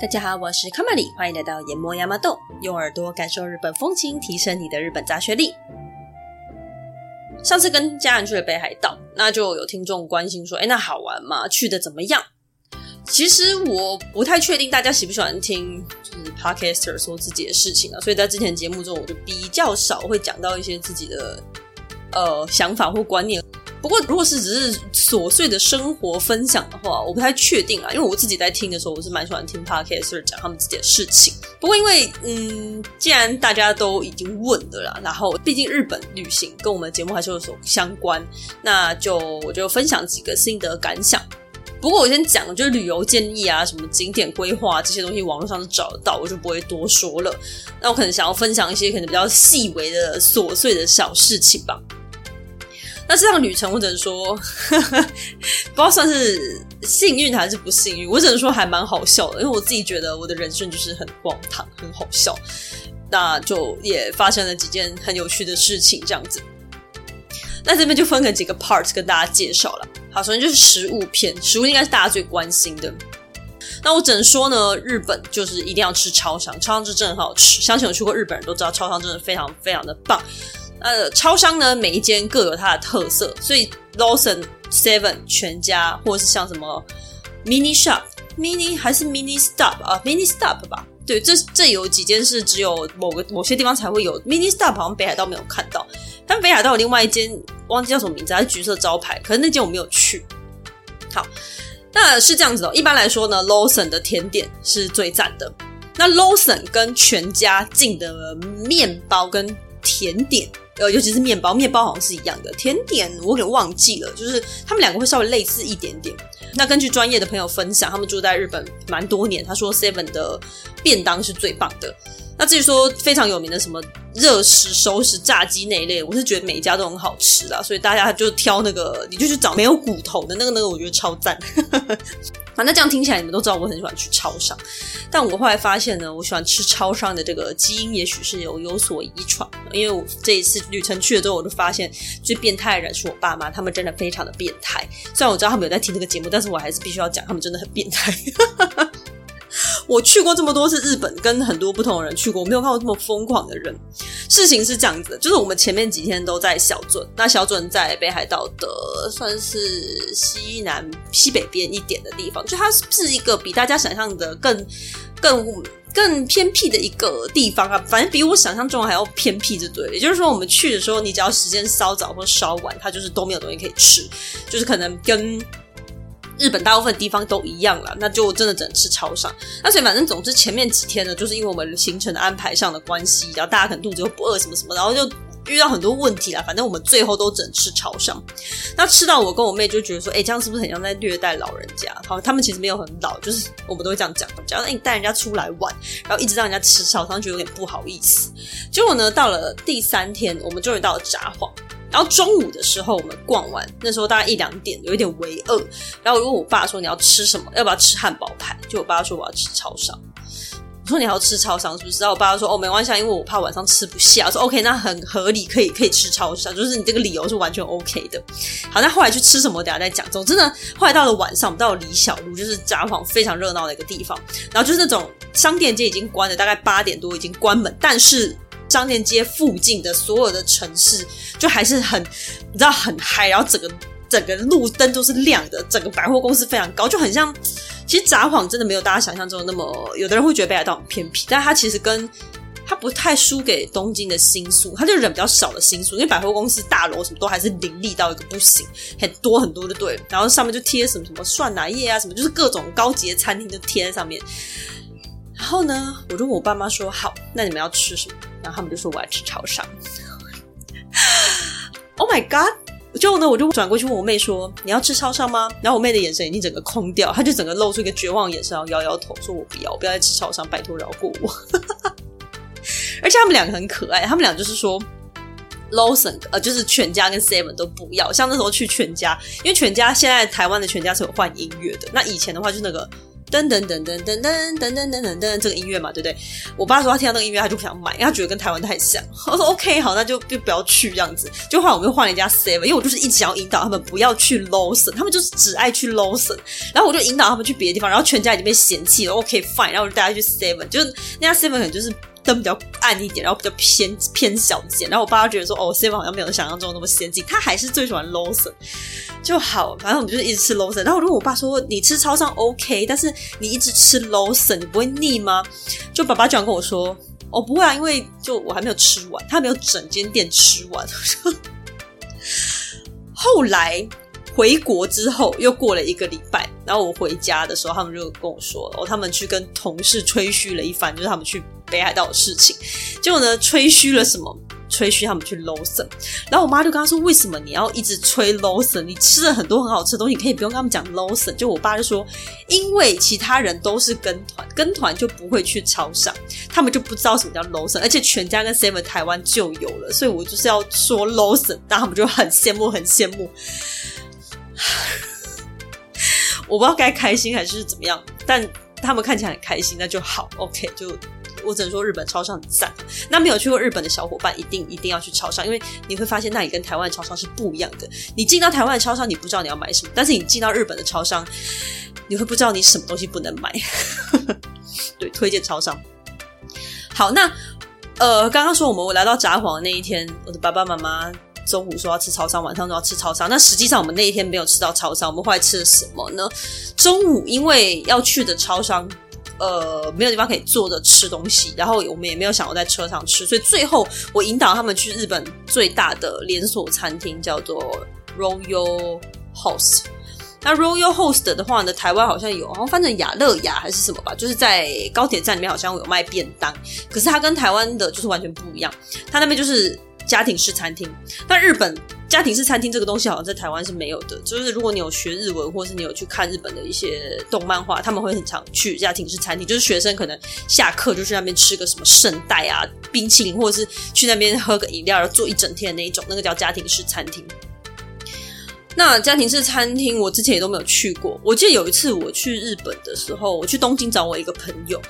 大家好，我是卡玛里，欢迎来到研磨亚麻豆，用耳朵感受日本风情，提升你的日本杂学力。上次跟家人去了北海道，那就有听众关心说：“哎，那好玩吗？去的怎么样？”其实我不太确定大家喜不喜欢听就是 podcaster 说自己的事情啊，所以在之前节目中我就比较少会讲到一些自己的呃想法或观念。不过，如果是只是琐碎的生活分享的话，我不太确定啊。因为我自己在听的时候，我是蛮喜欢听 podcaster 讲他们自己的事情。不过，因为嗯，既然大家都已经问了啦，然后毕竟日本旅行跟我们的节目还是有所相关，那就我就分享几个心得感想。不过我先讲，就是旅游建议啊，什么景点规划这些东西，网络上都找得到，我就不会多说了。那我可能想要分享一些可能比较细微的琐碎的小事情吧。那这趟旅程，我只能说，不知道算是幸运还是不幸运。我只能说还蛮好笑的，因为我自己觉得我的人生就是很荒唐，很好笑。那就也发生了几件很有趣的事情，这样子。那这边就分成几个 part 跟大家介绍了。好，首先就是食物篇，食物应该是大家最关心的。那我只能说呢，日本就是一定要吃超商，超商是真的很好吃。相信有去过日本人都知道，超商真的非常非常的棒。呃，超商呢，每一间各有它的特色，所以 Lawson、Seven、全家，或者是像什么 Mini Shop、Mini 还是 Mini Stop 啊，Mini Stop 吧，对，这这有几间是只有某个某些地方才会有 Mini Stop，好像北海道没有看到，但北海道有另外一间，忘记叫什么名字，还是橘色招牌，可是那间我没有去。好，那是这样子的，一般来说呢，Lawson 的甜点是最赞的。那 Lawson 跟全家进的面包跟甜点。呃，尤其是面包，面包好像是一样的。甜点我有点忘记了，就是他们两个会稍微类似一点点。那根据专业的朋友分享，他们住在日本蛮多年，他说 Seven 的便当是最棒的。那至于说非常有名的什么热食、熟食、炸鸡那一类，我是觉得每一家都很好吃啦，所以大家就挑那个，你就去找没有骨头的那个，那个我觉得超赞。啊，那这样听起来，你们都知道我很喜欢去超商。但我后来发现呢，我喜欢吃超商的这个基因，也许是有有所遗传。因为我这一次旅程去了之后，我就发现最变态的人是我爸妈，他们真的非常的变态。虽然我知道他们有在听这个节目，但是我还是必须要讲，他们真的很变态。我去过这么多次日本，跟很多不同的人去过，我没有看过这么疯狂的人。事情是这样子的，就是我们前面几天都在小樽，那小樽在北海道的算是西南西北边一点的地方，就它是一个比大家想象的更更更偏僻的一个地方啊，反正比我想象中还要偏僻，就对。也就是说，我们去的时候，你只要时间稍早或稍晚，它就是都没有东西可以吃，就是可能跟。日本大部分地方都一样了，那就真的只能吃超商。那所以反正总之前面几天呢，就是因为我们行程的安排上的关系，然后大家可能肚子又不饿什么什么，然后就遇到很多问题啦。反正我们最后都只能吃潮商。那吃到我跟我妹就觉得说，哎、欸，这样是不是很像在虐待老人家？好，他们其实没有很老，就是我们都会这样讲，讲哎，你带人家出来玩，然后一直让人家吃潮商，觉得有点不好意思。结果呢，到了第三天，我们终于到了札幌。然后中午的时候，我们逛完，那时候大概一两点，有一点微饿。然后我问我爸说：“你要吃什么？要不要吃汉堡排？”就我爸说：“我要吃超商。”我说：“你要吃超商是不是？”然后我爸说：“哦，没关系，因为我怕晚上吃不下。”我说：“OK，那很合理，可以可以吃超商，就是你这个理由是完全 OK 的。”好，那后来去吃什么？等下再讲。总之呢，后来到了晚上，我们到了里小路，就是札幌非常热闹的一个地方。然后就是那种商店街已经关了，大概八点多已经关门，但是。商店街附近的所有的城市，就还是很，你知道很嗨，然后整个整个路灯都是亮的，整个百货公司非常高，就很像。其实札幌真的没有大家想象中的那么，有的人会觉得北海道很偏僻，但它其实跟它不太输给东京的新宿，它就人比较少的新宿，因为百货公司大楼什么都还是林立到一个不行，很多很多的对，然后上面就贴什么什么涮奶业啊，什么就是各种高级的餐厅都贴在上面。然后呢，我就问我爸妈说：“好，那你们要吃什么？”然后他们就说：“我要吃超商。”Oh my god！之后呢，我就转过去问我妹说：“你要吃超商吗？”然后我妹的眼神已经整个空掉，她就整个露出一个绝望的眼神，然后摇摇头说：“我不要，我不要再吃超商，拜托饶过我。”而且他们两个很可爱，他们俩就是说，Lawson 呃，就是全家跟 Seven 都不要。像那时候去全家，因为全家现在台湾的全家是有换音乐的，那以前的话就那个。噔噔噔噔噔噔噔噔噔噔噔，这个音乐嘛，对不对？我爸说他听到那个音乐，他就不想买，因为他觉得跟台湾太像。我说 OK，好，那就就不要去这样子。就后来我们又换了一家 Seven，因为我就是一直想要引导他们不要去 Lawson，他们就是只爱去 Lawson。然后我就引导他们去别的地方，然后全家已经被嫌弃了。OK fine，然后我就带他去 Seven，就是那家 Seven 可能就是。灯比较暗一点，然后比较偏偏小间，然后我爸觉得说，哦，Seven 好像没有想象中那么先进，他还是最喜欢 lowson 就好。反正我们就是一直吃 lowson。然后如果我爸说，你吃超商 OK，但是你一直吃 lowson 你不会腻吗？就爸爸这样跟我说，哦，不会啊，因为就我还没有吃完，他没有整间店吃完。后来回国之后，又过了一个礼拜，然后我回家的时候，他们就跟我说，哦，他们去跟同事吹嘘了一番，就是他们去。北海道的事情，结果呢，吹嘘了什么？吹嘘他们去 Lawson，然后我妈就跟他说：“为什么你要一直吹 Lawson？你吃了很多很好吃的东西，可以不用跟他们讲 Lawson。”就我爸就说：“因为其他人都是跟团，跟团就不会去超商，他们就不知道什么叫 Lawson，而且全家跟 Seven 台湾就有了，所以我就是要说 Lawson，然后他们就很羡慕，很羡慕。我不知道该开心还是怎么样，但他们看起来很开心，那就好。OK，就。”我只能说日本超商很赞。那没有去过日本的小伙伴，一定一定要去超商，因为你会发现那里跟台湾超商是不一样的。你进到台湾的超商，你不知道你要买什么；但是你进到日本的超商，你会不知道你什么东西不能买。对，推荐超商。好，那呃，刚刚说我们我来到札幌的那一天，我的爸爸妈妈中午说要吃超商，晚上都要吃超商。那实际上我们那一天没有吃到超商，我们后来吃了什么呢？中午因为要去的超商。呃，没有地方可以坐着吃东西，然后我们也没有想要在车上吃，所以最后我引导他们去日本最大的连锁餐厅，叫做 Royal Host。那 Royal Host 的话呢，台湾好像有，好像翻成雅乐雅还是什么吧，就是在高铁站里面好像有卖便当，可是它跟台湾的就是完全不一样，它那边就是家庭式餐厅，但日本。家庭式餐厅这个东西好像在台湾是没有的，就是如果你有学日文，或是你有去看日本的一些动漫画，他们会很常去家庭式餐厅，就是学生可能下课就去那边吃个什么圣代啊、冰淇淋，或者是去那边喝个饮料，然后坐一整天的那一种，那个叫家庭式餐厅。那家庭式餐厅我之前也都没有去过，我记得有一次我去日本的时候，我去东京找我一个朋友。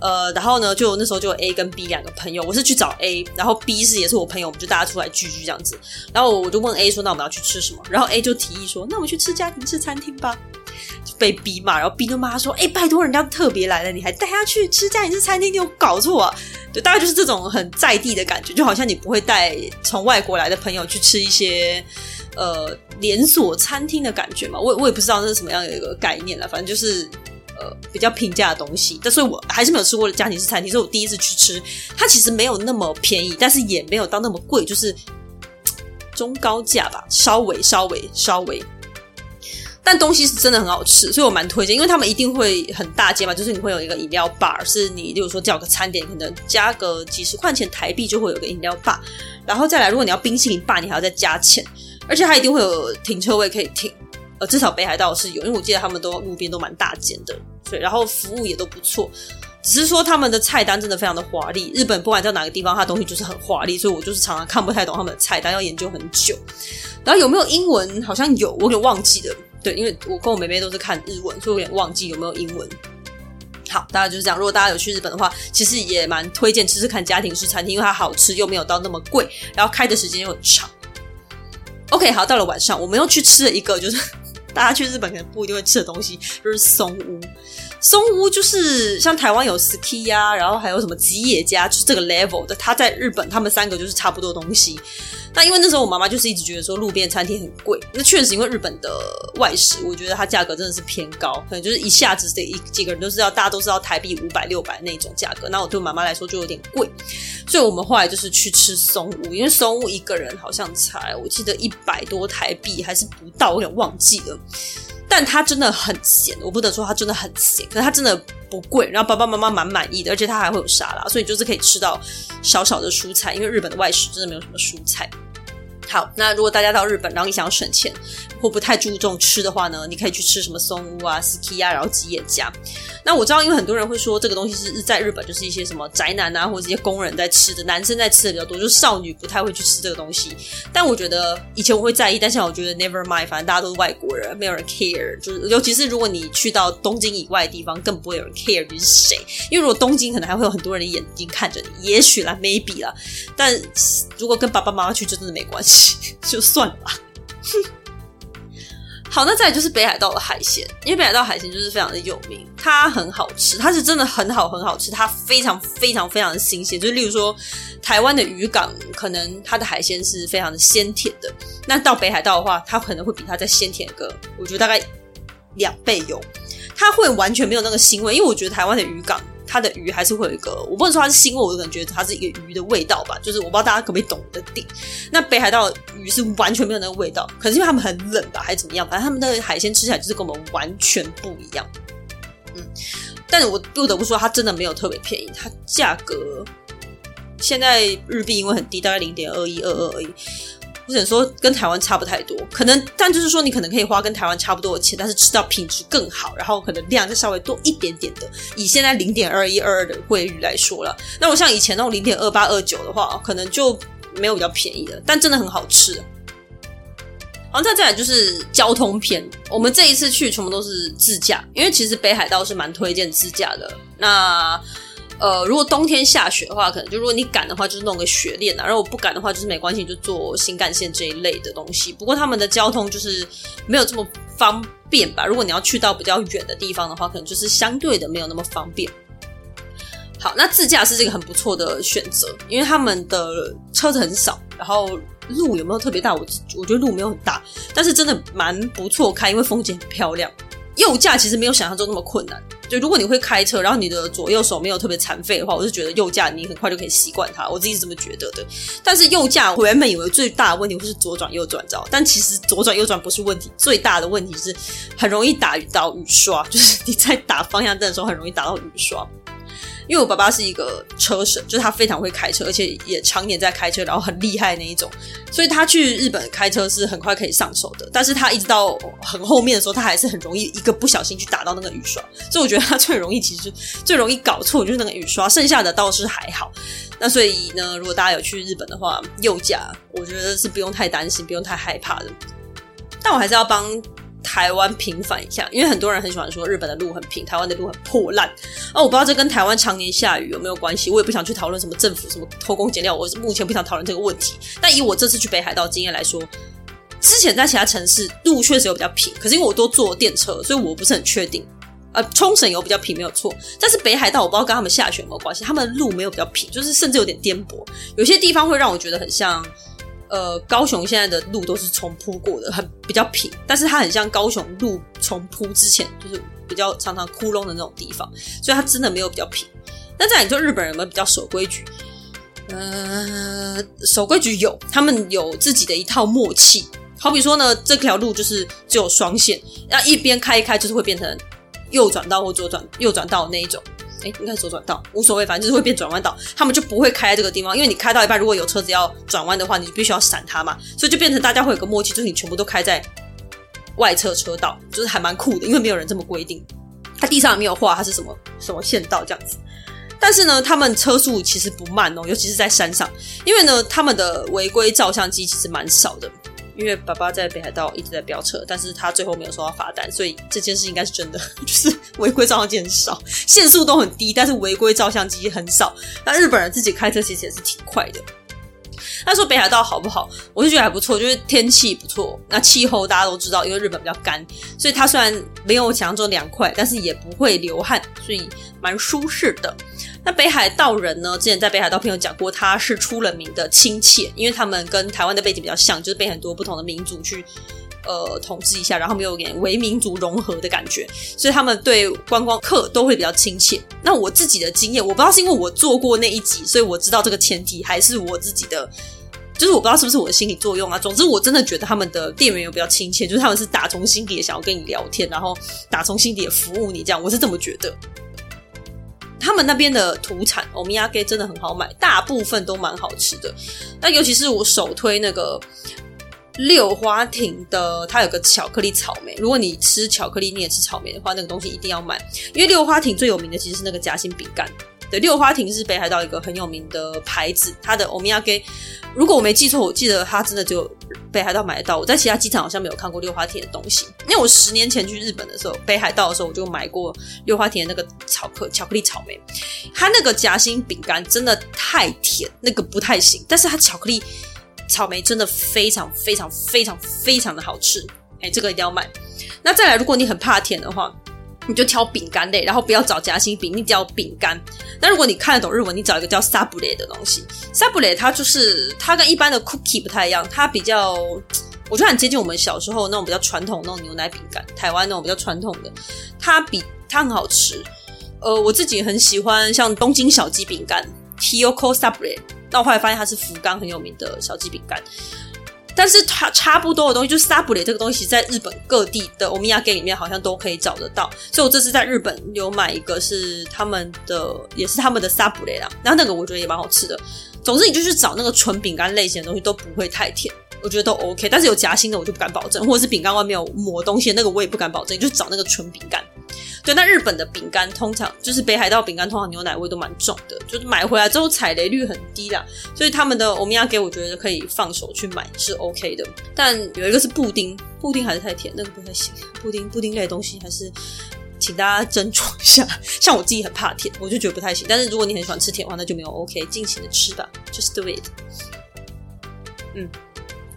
呃，然后呢，就那时候就有 A 跟 B 两个朋友，我是去找 A，然后 B 是也是我朋友，我们就大家出来聚聚这样子。然后我就问 A 说：“那我们要去吃什么？”然后 A 就提议说：“那我们去吃家庭式餐厅吧。”就被 B 骂，然后 B 就骂他说：“哎，拜托人家特别来了，你还带他去吃家庭式餐厅，你有搞错啊？”对，大概就是这种很在地的感觉，就好像你不会带从外国来的朋友去吃一些呃连锁餐厅的感觉嘛。我我也不知道那是什么样的一个概念了，反正就是。呃，比较平价的东西，但是我还是没有吃过的家庭式餐厅，是我第一次去吃，它其实没有那么便宜，但是也没有到那么贵，就是中高价吧，稍微稍微稍微，但东西是真的很好吃，所以我蛮推荐，因为他们一定会很大间嘛，就是你会有一个饮料 bar，是你例如说叫个餐点，可能加个几十块钱台币就会有个饮料吧然后再来，如果你要冰淇淋吧你还要再加钱，而且它一定会有停车位可以停。呃，至少北海道是有，因为我记得他们都路边都蛮大间的，对，然后服务也都不错。只是说他们的菜单真的非常的华丽，日本不管在哪个地方，它东西就是很华丽，所以我就是常常看不太懂他们的菜单，要研究很久。然后有没有英文？好像有，我有点忘记了。对，因为我跟我妹妹都是看日文，所以我有点忘记有没有英文。好，大家就是这样。如果大家有去日本的话，其实也蛮推荐吃吃看家庭式餐厅，因为它好吃又没有到那么贵，然后开的时间又很长。OK，好，到了晚上，我们又去吃了一个，就是。大家去日本可能不一定会吃的东西，就是松屋。松屋就是像台湾有 ski 啊，然后还有什么吉野家，就是这个 level 的。它在日本，他们三个就是差不多东西。那因为那时候我妈妈就是一直觉得说路边餐厅很贵，那确实因为日本的外食，我觉得它价格真的是偏高，可能就是一下子这一几个人都知道大家都知道台币五百六百那种价格。那我对我妈妈来说就有点贵，所以我们后来就是去吃松屋，因为松屋一个人好像才我记得一百多台币还是不到，我有点忘记了。但它真的很咸，我不得说它真的很咸，可是它真的不贵，然后爸爸妈妈蛮满意的，而且它还会有沙拉，所以就是可以吃到小小的蔬菜，因为日本的外食真的没有什么蔬菜。好，那如果大家到日本，然后你想要省钱或不太注重吃的话呢，你可以去吃什么松屋啊、，Suki 啊，然后吉野家。那我知道，因为很多人会说这个东西是在日本就是一些什么宅男啊，或者一些工人在吃的，男生在吃的比较多，就是少女不太会去吃这个东西。但我觉得以前我会在意，但现在我觉得 never mind，反正大家都是外国人，没有人 care。就是尤其是如果你去到东京以外的地方，更不会有人 care 你是谁。因为如果东京可能还会有很多人的眼睛看着你，也许啦，maybe 啦。但如果跟爸爸妈妈去，就真的没关系。就算了吧。好，那再来就是北海道的海鲜，因为北海道海鲜就是非常的有名，它很好吃，它是真的很好很好吃，它非常非常非常的新鲜。就例如说，台湾的渔港可能它的海鲜是非常的鲜甜的，那到北海道的话，它可能会比它再鲜甜个，我觉得大概两倍有，它会完全没有那个腥味，因为我觉得台湾的渔港。它的鱼还是会有一个，我不能说它是腥味，我可能觉它是一个鱼的味道吧。就是我不知道大家可不可以懂的点。那北海道鱼是完全没有那个味道，可是因为他们很冷吧，还是怎么样？反正他们的海鲜吃起来就是跟我们完全不一样。嗯，但是我不得不说，它真的没有特别便宜，它价格现在日币因为很低，大概零点二一二二而已。我想说跟台湾差不太多，可能，但就是说你可能可以花跟台湾差不多的钱，但是吃到品质更好，然后可能量就稍微多一点点的。以现在零点二一二二的汇率来说了，那我像以前那种零点二八二九的话，可能就没有比较便宜的，但真的很好吃。好，再再来就是交通篇，我们这一次去全部都是自驾，因为其实北海道是蛮推荐自驾的。那呃，如果冬天下雪的话，可能就如果你赶的话，就是弄个雪链啊；然后不赶的话，就是没关系，就坐新干线这一类的东西。不过他们的交通就是没有这么方便吧？如果你要去到比较远的地方的话，可能就是相对的没有那么方便。好，那自驾是这个很不错的选择，因为他们的车子很少，然后路有没有特别大？我我觉得路没有很大，但是真的蛮不错开，因为风景很漂亮。右驾其实没有想象中那么困难。就如果你会开车，然后你的左右手没有特别残废的话，我是觉得右驾你很快就可以习惯它。我自己是这么觉得的。但是右驾我原本以为最大的问题会是左转右转照，但其实左转右转不是问题，最大的问题是很容易打到雨刷，就是你在打方向灯的时候很容易打到雨刷。因为我爸爸是一个车神，就是他非常会开车，而且也常年在开车，然后很厉害那一种，所以他去日本开车是很快可以上手的。但是他一直到很后面的时候，他还是很容易一个不小心去打到那个雨刷，所以我觉得他最容易其实最容易搞错就是那个雨刷，剩下的倒是还好。那所以呢，如果大家有去日本的话，右驾我觉得是不用太担心，不用太害怕的。但我还是要帮。台湾平反一下，因为很多人很喜欢说日本的路很平，台湾的路很破烂。哦，我不知道这跟台湾常年下雨有没有关系，我也不想去讨论什么政府什么偷工减料，我目前不想讨论这个问题。但以我这次去北海道经验来说，之前在其他城市路确实有比较平，可是因为我都坐电车，所以我不是很确定。呃，冲绳有比较平没有错，但是北海道我不知道跟他们下雪有没有关系，他们的路没有比较平，就是甚至有点颠簸，有些地方会让我觉得很像。呃，高雄现在的路都是重铺过的，很比较平，但是它很像高雄路重铺之前，就是比较常常窟窿的那种地方，所以它真的没有比较平。那再来，你说日本人有没有比较守规矩？呃，守规矩有，他们有自己的一套默契。好比说呢，这条路就是只有双线，要一边开一开，就是会变成右转道或左转右转道那一种。哎，应该是左转道，无所谓，反正就是会变转弯道，他们就不会开在这个地方，因为你开到一半，如果有车子要转弯的话，你就必须要闪它嘛，所以就变成大家会有个默契，就是你全部都开在外侧车道，就是还蛮酷的，因为没有人这么规定，它地上也没有画它是什么什么线道这样子，但是呢，他们车速其实不慢哦，尤其是在山上，因为呢，他们的违规照相机其实蛮少的。因为爸爸在北海道一直在飙车，但是他最后没有收到罚单，所以这件事应该是真的，就是违规照相机很少，限速都很低，但是违规照相机很少。那日本人自己开车其实也是挺快的。他说北海道好不好？我就觉得还不错，就是天气不错。那气候大家都知道，因为日本比较干，所以它虽然没有想象中凉快，但是也不会流汗，所以蛮舒适的。那北海道人呢？之前在北海道朋友讲过，他是出了名的亲切，因为他们跟台湾的背景比较像，就是被很多不同的民族去呃统治一下，然后没有点为民族融合的感觉，所以他们对观光客都会比较亲切。那我自己的经验，我不知道是因为我做过那一集，所以我知道这个前提，还是我自己的，就是我不知道是不是我的心理作用啊。总之，我真的觉得他们的店员有比较亲切，就是他们是打从心底的想要跟你聊天，然后打从心底的服务你，这样我是这么觉得。他们那边的土产欧米亚给真的很好买，大部分都蛮好吃的。那尤其是我首推那个六花亭的，它有个巧克力草莓。如果你吃巧克力，你也吃草莓的话，那个东西一定要买，因为六花亭最有名的其实是那个夹心饼干。对，六花亭是北海道一个很有名的牌子，它的欧米亚给，如果我没记错，我记得它真的只有北海道买得到。我在其他机场好像没有看过六花田的东西。因为我十年前去日本的时候，北海道的时候我就买过六花田的那个巧克巧克力草莓，它那个夹心饼干真的太甜，那个不太行。但是它巧克力草莓真的非常非常非常非常的好吃，哎，这个一定要买。那再来，如果你很怕甜的话。你就挑饼干类，然后不要找夹心饼，你挑饼干。那如果你看得懂日文，你找一个叫 sabule 的东西。sabule 它就是它跟一般的 cookie 不太一样，它比较我觉得很接近我们小时候那种比较传统那种牛奶饼干，台湾那种比较传统的。它比它很好吃，呃，我自己很喜欢像东京小鸡饼干 t i o k o sabule。那我后来发现它是福冈很有名的小鸡饼干。但是它差不多的东西，就是萨布雷这个东西，在日本各地的欧米亚给里面好像都可以找得到。所以我这次在日本有买一个是他们的，也是他们的萨布雷啦。然后那个我觉得也蛮好吃的。总之，你就去找那个纯饼干类型的东西，都不会太甜，我觉得都 OK。但是有夹心的我就不敢保证，或者是饼干外面有抹东西那个我也不敢保证。你就找那个纯饼干。对，那日本的饼干通常就是北海道饼干，通常牛奶味都蛮重的，就是买回来之后踩雷率很低啦，所以他们的欧米亚给我觉得可以放手去买是 OK 的。但有一个是布丁，布丁还是太甜，那个不太行。布丁布丁类的东西还是请大家斟酌一下。像我自己很怕甜，我就觉得不太行。但是如果你很喜欢吃甜的话，那就没有 OK，尽情的吃吧，Just do it。嗯，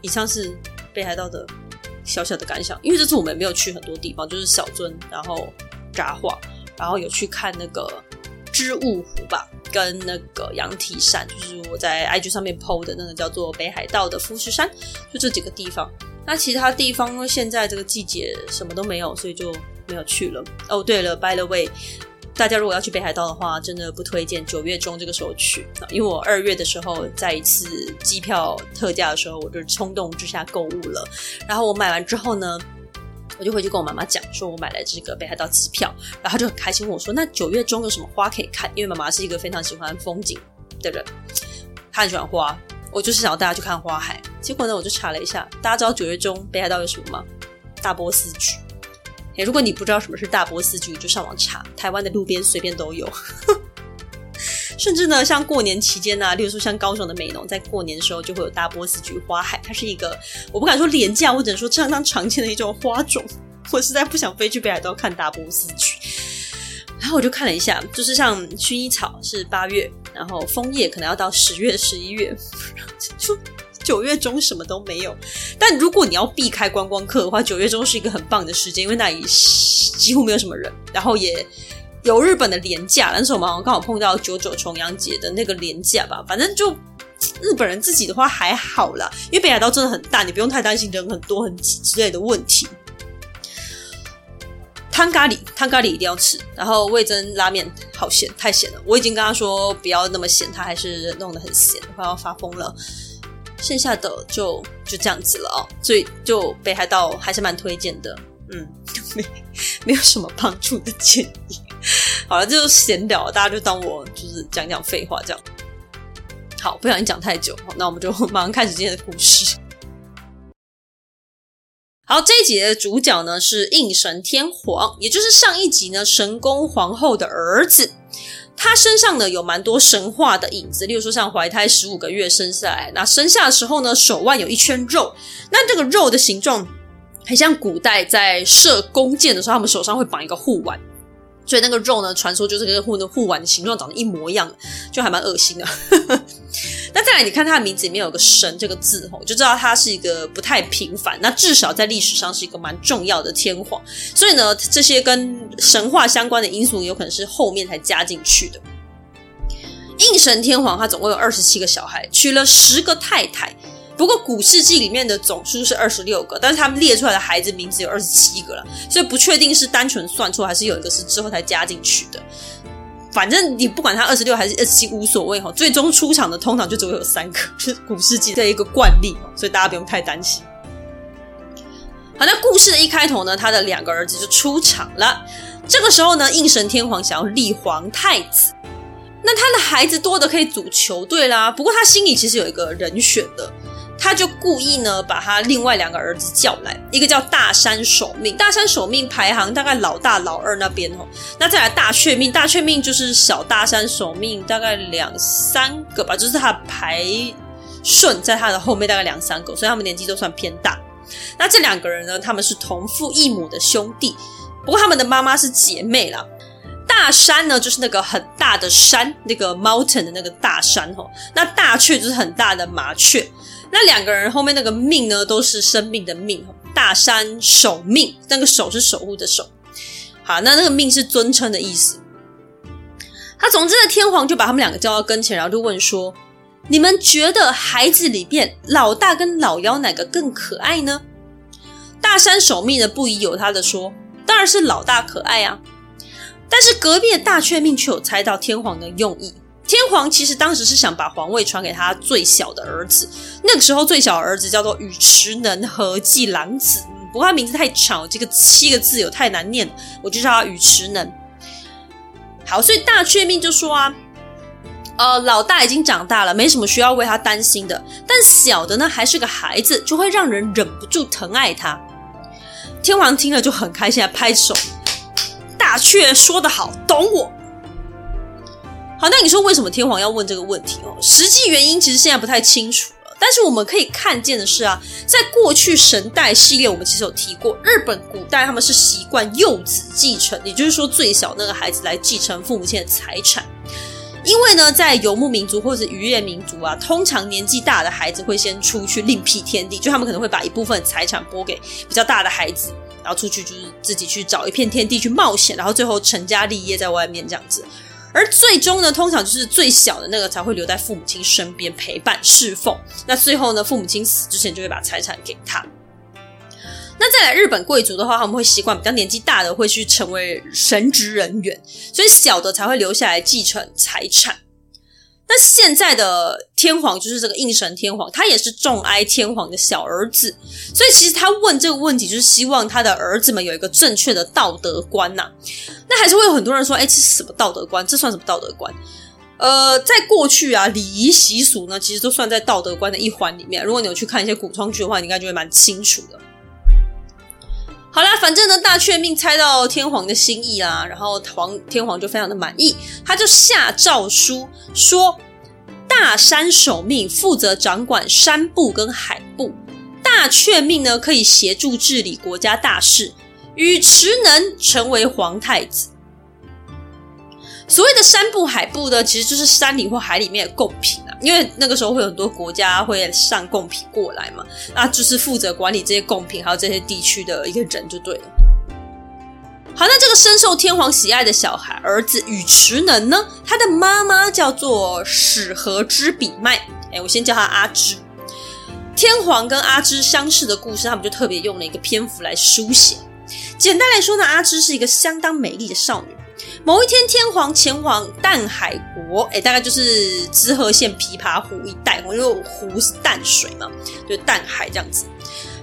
以上是北海道的小小的感想，因为这次我们没有去很多地方，就是小樽，然后。札幌，然后有去看那个织物湖吧，跟那个羊蹄山，就是我在 IG 上面 PO 的那个叫做北海道的富士山，就这几个地方。那其他地方现在这个季节什么都没有，所以就没有去了。哦，对了，by the way，大家如果要去北海道的话，真的不推荐九月中这个时候去，因为我二月的时候在一次机票特价的时候，我就冲动之下购物了，然后我买完之后呢。我就回去跟我妈妈讲，说我买了这个北海道机票，然后她就很开心问我说：“那九月中有什么花可以看？”因为妈妈是一个非常喜欢风景的人，她很喜欢花。我就是想要带她去看花海。结果呢，我就查了一下，大家知道九月中北海道有什么吗？大波斯菊。如果你不知道什么是大波斯菊，就上网查，台湾的路边随便都有。甚至呢，像过年期间呢、例如说像高雄的美浓，在过年的时候就会有大波斯菊花海，它是一个我不敢说廉价，或者说相当常见的一种花种。我实在不想飞去北海道看大波斯菊。然后我就看了一下，就是像薰衣草是八月，然后枫叶可能要到十月、十一月，就九月中什么都没有。但如果你要避开观光客的话，九月中是一个很棒的时间，因为那里几乎没有什么人，然后也。有日本的廉价，但是我们好像刚好碰到九九重阳节的那个廉价吧。反正就日本人自己的话还好啦，因为北海道真的很大，你不用太担心人很多很挤之类的问题。汤咖喱，汤咖喱一定要吃。然后味噌拉面好咸，太咸了。我已经跟他说不要那么咸，他还是弄得很咸，快要发疯了。剩下的就就这样子了哦。所以就北海道还是蛮推荐的。嗯，没没有什么帮助的建议。好了，就闲聊，大家就当我就是讲讲废话这样。好，不小心讲太久，那我们就马上开始今天的故事。好，这一集的主角呢是应神天皇，也就是上一集呢神宫皇后的儿子。他身上呢有蛮多神话的影子，例如说像怀胎十五个月生下来，那生下的时候呢手腕有一圈肉，那这个肉的形状很像古代在射弓箭的时候，他们手上会绑一个护腕。所以那个肉呢，传说就是跟护那护腕的形状长得一模一样，就还蛮恶心的。那再来，你看它的名字里面有个“神”这个字吼，就知道它是一个不太平凡。那至少在历史上是一个蛮重要的天皇。所以呢，这些跟神话相关的因素，有可能是后面才加进去的。应神天皇他总共有二十七个小孩，娶了十个太太。不过古事记里面的总数是二十六个，但是他们列出来的孩子名字有二十七个了，所以不确定是单纯算错，还是有一个是之后才加进去的。反正你不管他二十六还是二十七无所谓哈，最终出场的通常就只会有三个，是古事记的一个惯例，所以大家不用太担心。好，那故事的一开头呢，他的两个儿子就出场了。这个时候呢，应神天皇想要立皇太子，那他的孩子多的可以组球队啦。不过他心里其实有一个人选的。他就故意呢，把他另外两个儿子叫来，一个叫大山守命，大山守命排行大概老大老二那边哦，那再来大雀命，大雀命就是小大山守命大概两三个吧，就是他排顺在他的后面大概两三个，所以他们年纪都算偏大。那这两个人呢，他们是同父异母的兄弟，不过他们的妈妈是姐妹啦。大山呢，就是那个很大的山，那个 mountain 的那个大山哦，那大雀就是很大的麻雀。那两个人后面那个命呢，都是生命的命。大山守命，那个守是守护的守。好，那那个命是尊称的意思。他总之呢，天皇就把他们两个叫到跟前，然后就问说：“你们觉得孩子里边老大跟老幺哪个更可爱呢？”大山守命的不疑有他的说：“当然是老大可爱啊。”但是隔壁的大雀命却有猜到天皇的用意。天皇其实当时是想把皇位传给他最小的儿子，那个时候最小的儿子叫做宇驰能和记郎子，不过他名字太长，这个七个字有太难念，我就叫他宇驰能。好，所以大雀命就说啊，呃，老大已经长大了，没什么需要为他担心的，但小的呢还是个孩子，就会让人忍不住疼爱他。天皇听了就很开心，拍手，大雀说得好，懂我。好，那你说为什么天皇要问这个问题哦？实际原因其实现在不太清楚了。但是我们可以看见的是啊，在过去神代系列，我们其实有提过，日本古代他们是习惯幼子继承，也就是说最小那个孩子来继承父母亲的财产。因为呢，在游牧民族或者是渔业民族啊，通常年纪大的孩子会先出去另辟天地，就他们可能会把一部分财产拨给比较大的孩子，然后出去就是自己去找一片天地去冒险，然后最后成家立业在外面这样子。而最终呢，通常就是最小的那个才会留在父母亲身边陪伴侍奉。那最后呢，父母亲死之前就会把财产给他。那再来日本贵族的话，他们会习惯比较年纪大的会去成为神职人员，所以小的才会留下来继承财产。那现在的天皇就是这个应神天皇，他也是众哀天皇的小儿子，所以其实他问这个问题，就是希望他的儿子们有一个正确的道德观呐。那还是会有很多人说，哎，这是什么道德观？这算什么道德观？呃，在过去啊，礼仪习俗呢，其实都算在道德观的一环里面。如果你有去看一些古装剧的话，你应该就会蛮清楚的。好啦，反正呢，大雀命猜到天皇的心意啊，然后皇天皇就非常的满意，他就下诏书说，大山守命负责掌管山部跟海部，大雀命呢可以协助治理国家大事，与驰能成为皇太子。所谓的山部海部呢，其实就是山里或海里面的贡品啊，因为那个时候会有很多国家会上贡品过来嘛，那就是负责管理这些贡品还有这些地区的一个人就对了。好，那这个深受天皇喜爱的小孩儿子宇驰能呢，他的妈妈叫做矢和之比麦，哎，我先叫他阿芝。天皇跟阿芝相识的故事，他们就特别用了一个篇幅来书写。简单来说呢，阿芝是一个相当美丽的少女。某一天，天皇前往淡海国，哎，大概就是滋贺县琵琶湖一带，因为湖是淡水嘛，就淡海这样子。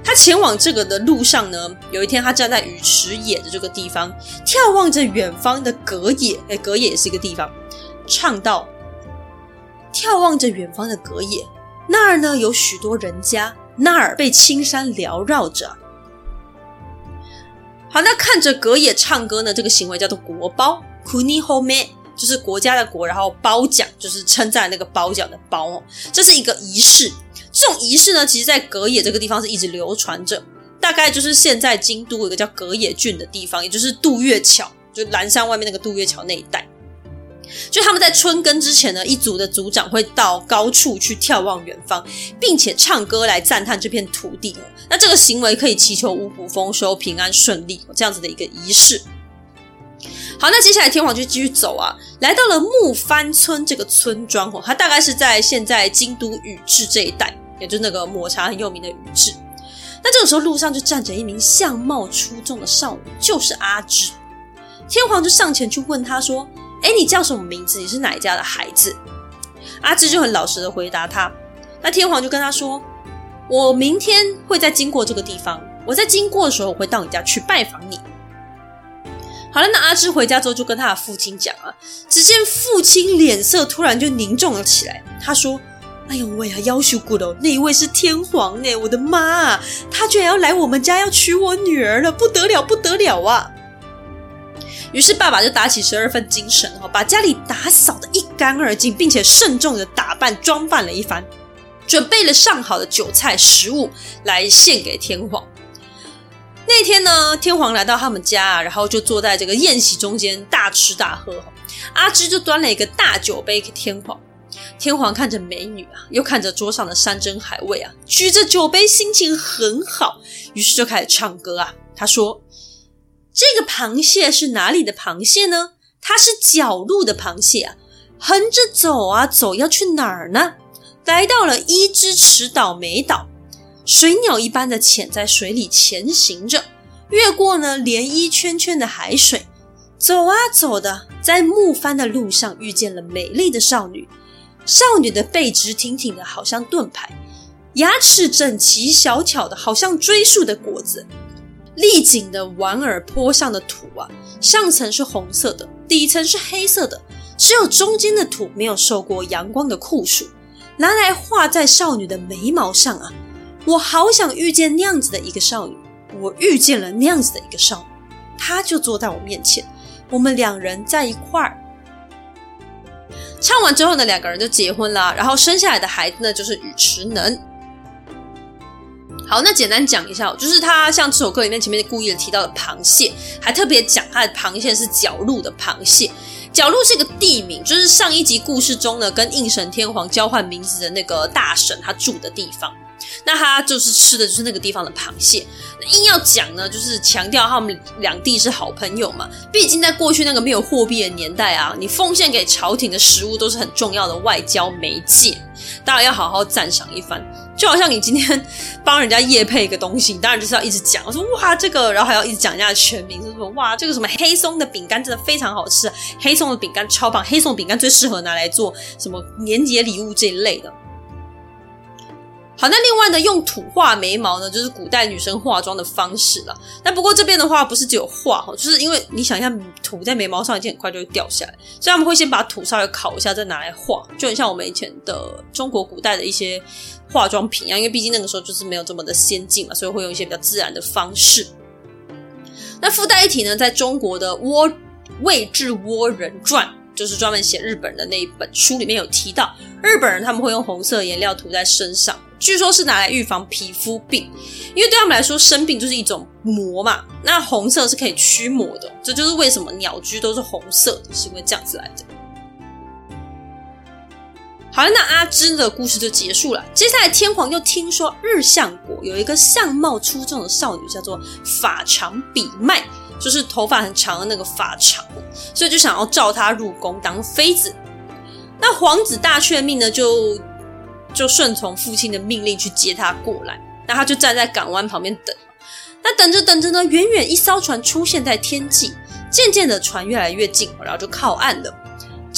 他前往这个的路上呢，有一天他站在宇池野的这个地方，眺望着远方的葛野，哎，葛野也是一个地方，唱道：眺望着远方的葛野，那儿呢有许多人家，那儿被青山缭绕着。好，那看着隔野唱歌呢，这个行为叫做国包。Kuni home 就是国家的国，然后褒奖就是称赞那个褒奖的褒哦，这是一个仪式。这种仪式呢，其实在隔野这个地方是一直流传着，大概就是现在京都有个叫隔野郡的地方，也就是渡月桥，就岚山外面那个渡月桥那一带。就他们在春耕之前呢，一族的族长会到高处去眺望远方，并且唱歌来赞叹这片土地。那这个行为可以祈求五谷丰收、平安顺利，这样子的一个仪式。好，那接下来天皇就继续走啊，来到了木幡村这个村庄哦，它大概是在现在京都宇治这一带，也就是那个抹茶很有名的宇治。那这个时候路上就站着一名相貌出众的少女，就是阿芝。天皇就上前去问她说：“哎，你叫什么名字？你是哪一家的孩子？”阿芝就很老实的回答他。那天皇就跟他说：“我明天会再经过这个地方。”我在经过的时候，我会到你家去拜访你。好了，那阿芝回家之后就跟他的父亲讲啊，只见父亲脸色突然就凝重了起来。他说：“哎呦喂啊，夭寿骨了，那一位是天皇呢，我的妈，他居然要来我们家要娶我女儿了，不得了，不得了啊！”于是爸爸就打起十二分精神，哈，把家里打扫得一干二净，并且慎重的打扮装扮了一番，准备了上好的酒菜食物来献给天皇。那天呢，天皇来到他们家，然后就坐在这个宴席中间大吃大喝。阿芝就端了一个大酒杯给天皇，天皇看着美女啊，又看着桌上的山珍海味啊，举着酒杯，心情很好，于是就开始唱歌啊。他说：“这个螃蟹是哪里的螃蟹呢？它是角鹿的螃蟹啊，横着走啊走，要去哪儿呢？来到了伊之池岛美岛。”水鸟一般的潜在水里前行着，越过呢涟漪圈圈的海水，走啊走的，在木帆的路上遇见了美丽的少女。少女的背直挺挺的，好像盾牌；牙齿整齐小巧的，好像追树的果子。丽景的莞尔坡上的土啊，上层是红色的，底层是黑色的，只有中间的土没有受过阳光的酷暑，拿来画在少女的眉毛上啊。我好想遇见那样子的一个少女，我遇见了那样子的一个少女，她就坐在我面前，我们两人在一块儿。唱完之后呢，两个人就结婚了，然后生下来的孩子呢就是宇池能。好，那简单讲一下，就是他像这首歌里面前面故意提到的螃蟹，还特别讲他的螃蟹是角鹿的螃蟹。角鹿是一个地名，就是上一集故事中呢跟应神天皇交换名字的那个大神他住的地方。那他就是吃的就是那个地方的螃蟹。那硬要讲呢，就是强调他们两地是好朋友嘛。毕竟在过去那个没有货币的年代啊，你奉献给朝廷的食物都是很重要的外交媒介，大家要好好赞赏一番。就好像你今天帮人家业配一个东西，你当然就是要一直讲，我说哇这个，然后还要一直讲人家的全名，就是说哇这个什么黑松的饼干真的非常好吃，黑松的饼干超棒，黑松饼干最适合拿来做什么年节礼物这一类的。好，那另外呢，用土画眉毛呢，就是古代女生化妆的方式了。那不过这边的话，不是只有画哈，就是因为你想一下，土在眉毛上已经很快就会掉下来，所以他们会先把土稍微烤一下，再拿来画，就很像我们以前的中国古代的一些化妆品一样。因为毕竟那个时候就是没有这么的先进嘛，所以会用一些比较自然的方式。那附带一提呢，在中国的倭魏志倭人传。就是专门写日本人的那一本书里面有提到，日本人他们会用红色颜料涂在身上，据说是拿来预防皮肤病，因为对他们来说生病就是一种魔嘛。那红色是可以驱魔的，这就是为什么鸟居都是红色，是因为这样子来的。好了，那阿芝的故事就结束了。接下来天皇又听说日向国有一个相貌出众的少女，叫做法长比麦。就是头发很长的那个法长，所以就想要召她入宫当妃子。那皇子大却命呢，就就顺从父亲的命令去接她过来。那他就站在港湾旁边等。那等着等着呢，远远一艘船出现在天际，渐渐的船越来越近，然后就靠岸了。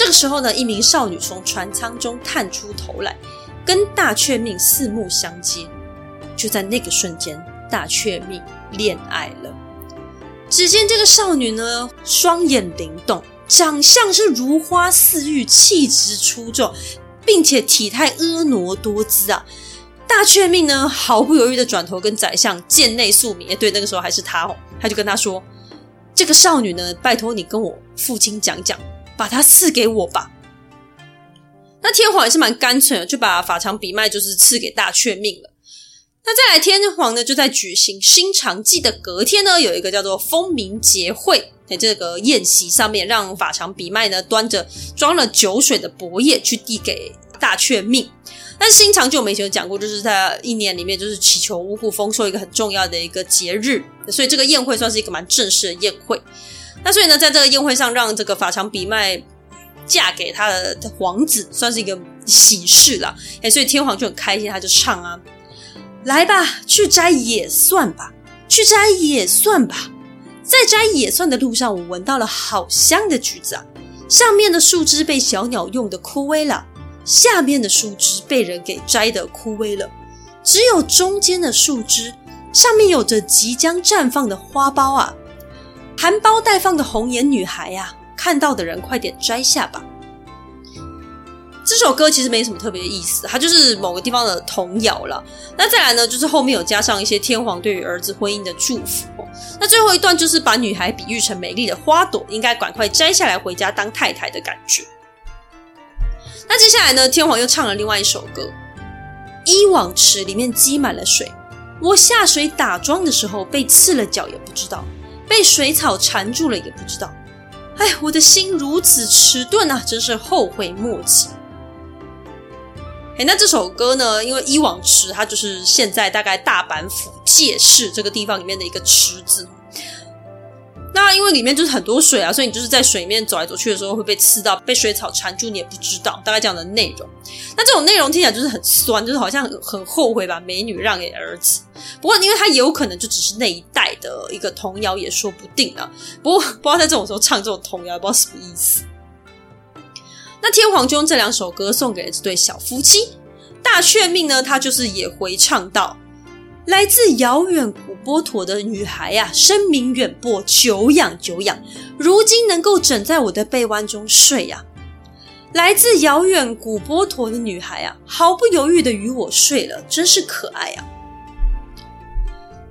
这个时候呢，一名少女从船舱中探出头来，跟大却命四目相接。就在那个瞬间，大却命恋爱了。只见这个少女呢，双眼灵动，长相是如花似玉，气质出众，并且体态婀娜多姿啊！大却命呢，毫不犹豫的转头跟宰相箭内宿命，对，那个时候还是他哦，他就跟他说：“这个少女呢，拜托你跟我父亲讲讲，把它赐给我吧。”那天皇也是蛮干脆的，就把发长比麦就是赐给大却命了。那再来，天皇呢就在举行新长祭的隔天呢，有一个叫做丰明节会，在这个宴席上面，让发长比麦呢端着装了酒水的薄叶去递给大却命。但新长祭我们以前有讲过，就是在一年里面就是祈求五谷丰收一个很重要的一个节日，所以这个宴会算是一个蛮正式的宴会。那所以呢，在这个宴会上，让这个发长比麦嫁给他的皇子，算是一个喜事了。哎，所以天皇就很开心，他就唱啊。来吧，去摘野蒜吧，去摘野蒜吧。在摘野蒜的路上，我闻到了好香的橘子啊！上面的树枝被小鸟用的枯萎了，下面的树枝被人给摘的枯萎了，只有中间的树枝上面有着即将绽放的花苞啊，含苞待放的红颜女孩呀、看到的人快点摘下吧。这首歌其实没什么特别的意思，它就是某个地方的童谣了。那再来呢，就是后面有加上一些天皇对于儿子婚姻的祝福。那最后一段就是把女孩比喻成美丽的花朵，应该赶快摘下来回家当太太的感觉。那接下来呢，天皇又唱了另外一首歌，《一往池里面积满了水，我下水打桩的时候被刺了脚也不知道，被水草缠住了也不知道。哎，我的心如此迟钝啊，真是后悔莫及。那这首歌呢，因为伊往池，它就是现在大概大阪府界市这个地方里面的一个池子。那因为里面就是很多水啊，所以你就是在水面走来走去的时候会被刺到，被水草缠住，你也不知道大概这样的内容。那这种内容听起来就是很酸，就是好像很很后悔把美女让给儿子。不过，因为他有可能就只是那一代的一个童谣，也说不定啊。不过，不知道在这种时候唱这种童谣，不知道什么意思。那天皇就用这两首歌送给了这对小夫妻。大雀命呢，他就是也回唱道：“来自遥远古波陀的女孩呀、啊，声名远播，久仰久仰，如今能够枕在我的臂弯中睡呀、啊。来自遥远古波陀的女孩啊，毫不犹豫的与我睡了，真是可爱啊。”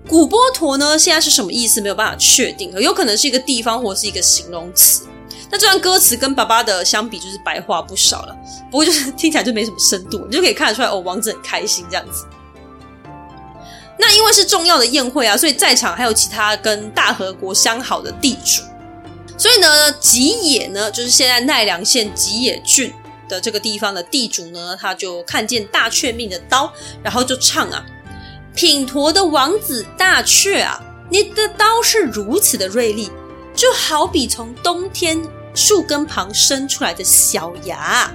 古波陀呢，现在是什么意思？没有办法确定，有可能是一个地方，或是一个形容词。那这段歌词跟爸爸的相比，就是白话不少了。不过就是听起来就没什么深度，你就可以看得出来哦，王子很开心这样子。那因为是重要的宴会啊，所以在场还有其他跟大和国相好的地主。所以呢，吉野呢，就是现在奈良县吉野郡的这个地方的地主呢，他就看见大雀命的刀，然后就唱啊：“品陀的王子大雀啊，你的刀是如此的锐利，就好比从冬天。”树根旁生出来的小芽，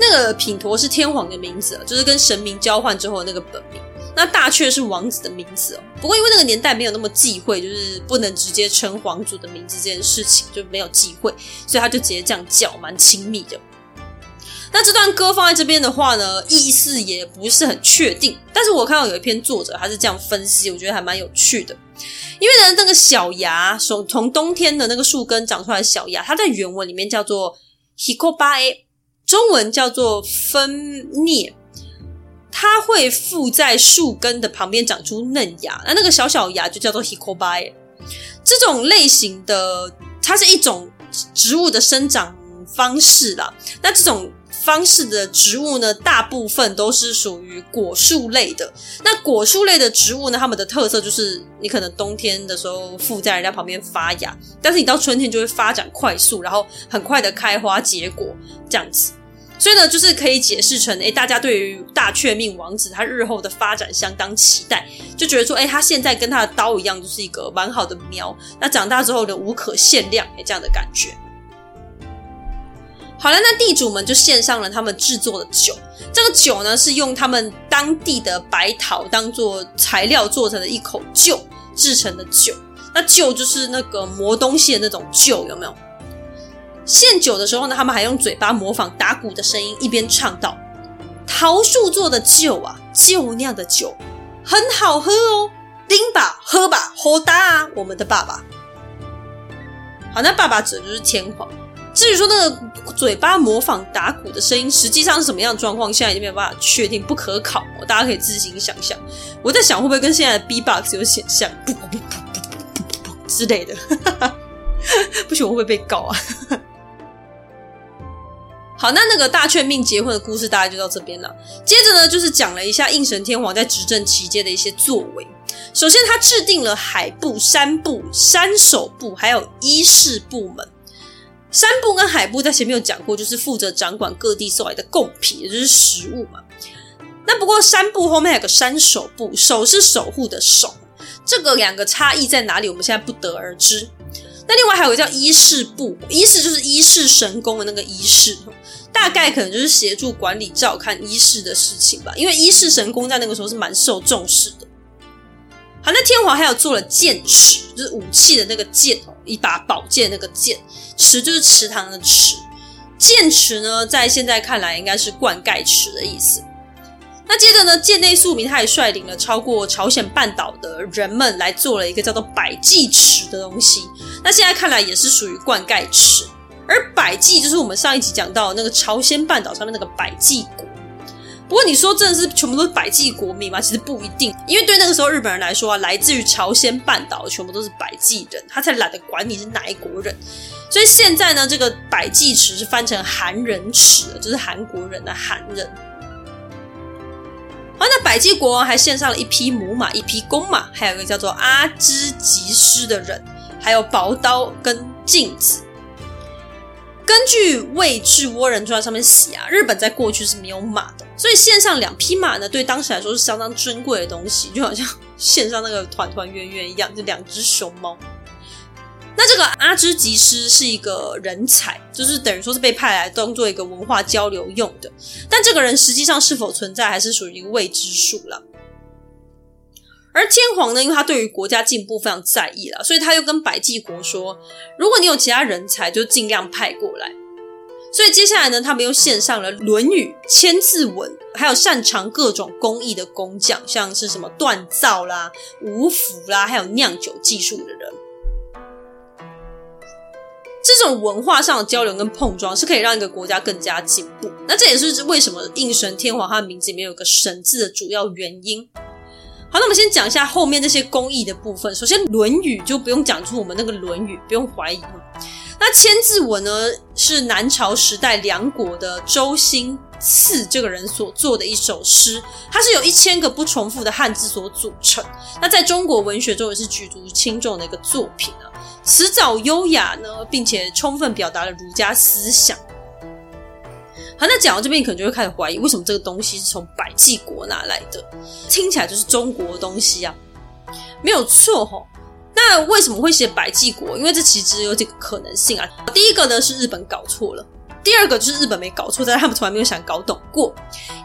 那个品陀是天皇的名字，就是跟神明交换之后那个本名。那大雀是王子的名字哦。不过因为那个年代没有那么忌讳，就是不能直接称皇族的名字这件事情就没有忌讳，所以他就直接这样叫，蛮亲密的。那这段歌放在这边的话呢，意思也不是很确定。但是我看到有一篇作者他是这样分析，我觉得还蛮有趣的。因为呢，那个小芽从从冬天的那个树根长出来的小芽，它在原文里面叫做 hikobae，中文叫做分蘖，它会附在树根的旁边长出嫩芽，那那个小小芽就叫做 hikobai。这种类型的，它是一种植物的生长方式啦。那这种。方式的植物呢，大部分都是属于果树类的。那果树类的植物呢，它们的特色就是你可能冬天的时候附在人家旁边发芽，但是你到春天就会发展快速，然后很快的开花结果这样子。所以呢，就是可以解释成，诶，大家对于大雀命王子他日后的发展相当期待，就觉得说，诶，他现在跟他的刀一样，就是一个蛮好的苗。那长大之后呢，无可限量，诶，这样的感觉。好了，那地主们就献上了他们制作的酒。这个酒呢，是用他们当地的白桃当做材料做成的一口臼制成的酒。那臼就是那个磨东西的那种臼，有没有？献酒的时候呢，他们还用嘴巴模仿打鼓的声音，一边唱道：“桃树做的酒啊，就酿的酒很好喝哦，拎吧，喝吧，好大啊，我们的爸爸。”好，那爸爸指的就是天皇。至于说那个嘴巴模仿打鼓的声音，实际上是什么样的状况，现在已经没有办法确定，不可考。大家可以自行想象。我在想，会不会跟现在的 B-box 有点像，噗噗噗噗噗噗噗之类的？不行，我会被告啊？好，那那个大雀命结婚的故事大概就到这边了。接着呢，就是讲了一下应神天皇在执政期间的一些作为。首先，他制定了海部、山部、山守部，还有伊势部门。山部跟海部在前面有讲过，就是负责掌管各地送来的贡品，也就是食物嘛。那不过山部后面还有个山守部，守是守护的守，这个两个差异在哪里？我们现在不得而知。那另外还有个叫伊势部，伊势就是伊势神宫的那个伊势，大概可能就是协助管理照看伊势的事情吧。因为伊势神宫在那个时候是蛮受重视的。好，那天皇还有做了剑池，就是武器的那个剑哦，一把宝剑那个剑。池就是池塘的池，剑池呢，在现在看来应该是灌溉池的意思。那接着呢，建内宿明他也率领了超过朝鲜半岛的人们来做了一个叫做百济池的东西。那现在看来也是属于灌溉池，而百济就是我们上一集讲到那个朝鲜半岛上面那个百济国。不过你说真的是全部都是百济国民吗？其实不一定，因为对那个时候日本人来说啊，来自于朝鲜半岛的全部都是百济人，他才懒得管你是哪一国人。所以现在呢，这个百济池是翻成韩人池，就是韩国人的韩人。好，那百济国王还献上了一匹母马、一匹公马，还有一个叫做阿知吉师的人，还有薄刀跟镜子。根据《魏志倭人传》上面写啊，日本在过去是没有马的，所以线上两匹马呢，对当时来说是相当珍贵的东西，就好像线上那个团团圆圆一样，就两只熊猫。那这个阿知吉师是一个人才，就是等于说是被派来当做一个文化交流用的，但这个人实际上是否存在，还是属于一个未知数了。而天皇呢，因为他对于国家进步非常在意了，所以他又跟百济国说：“如果你有其他人才，就尽量派过来。”所以接下来呢，他们又献上了《论语》、千字文，还有擅长各种工艺的工匠，像是什么锻造啦、五斧啦，还有酿酒技术的人。这种文化上的交流跟碰撞，是可以让一个国家更加进步。那这也是为什么应神天皇他的名字里面有个“神”字的主要原因。好，那我们先讲一下后面这些工艺的部分。首先，《论语》就不用讲出我们那个《论语》，不用怀疑。那千字文呢，是南朝时代梁国的周兴赐这个人所做的一首诗，它是由一千个不重复的汉字所组成。那在中国文学中也是举足轻重的一个作品啊，辞藻优雅呢，并且充分表达了儒家思想。好，那讲到这边，你可能就会开始怀疑，为什么这个东西是从百济国拿来的？听起来就是中国的东西啊，没有错吼。那为什么会写百济国？因为这其实有几个可能性啊。第一个呢是日本搞错了，第二个就是日本没搞错，但他们从来没有想搞懂过。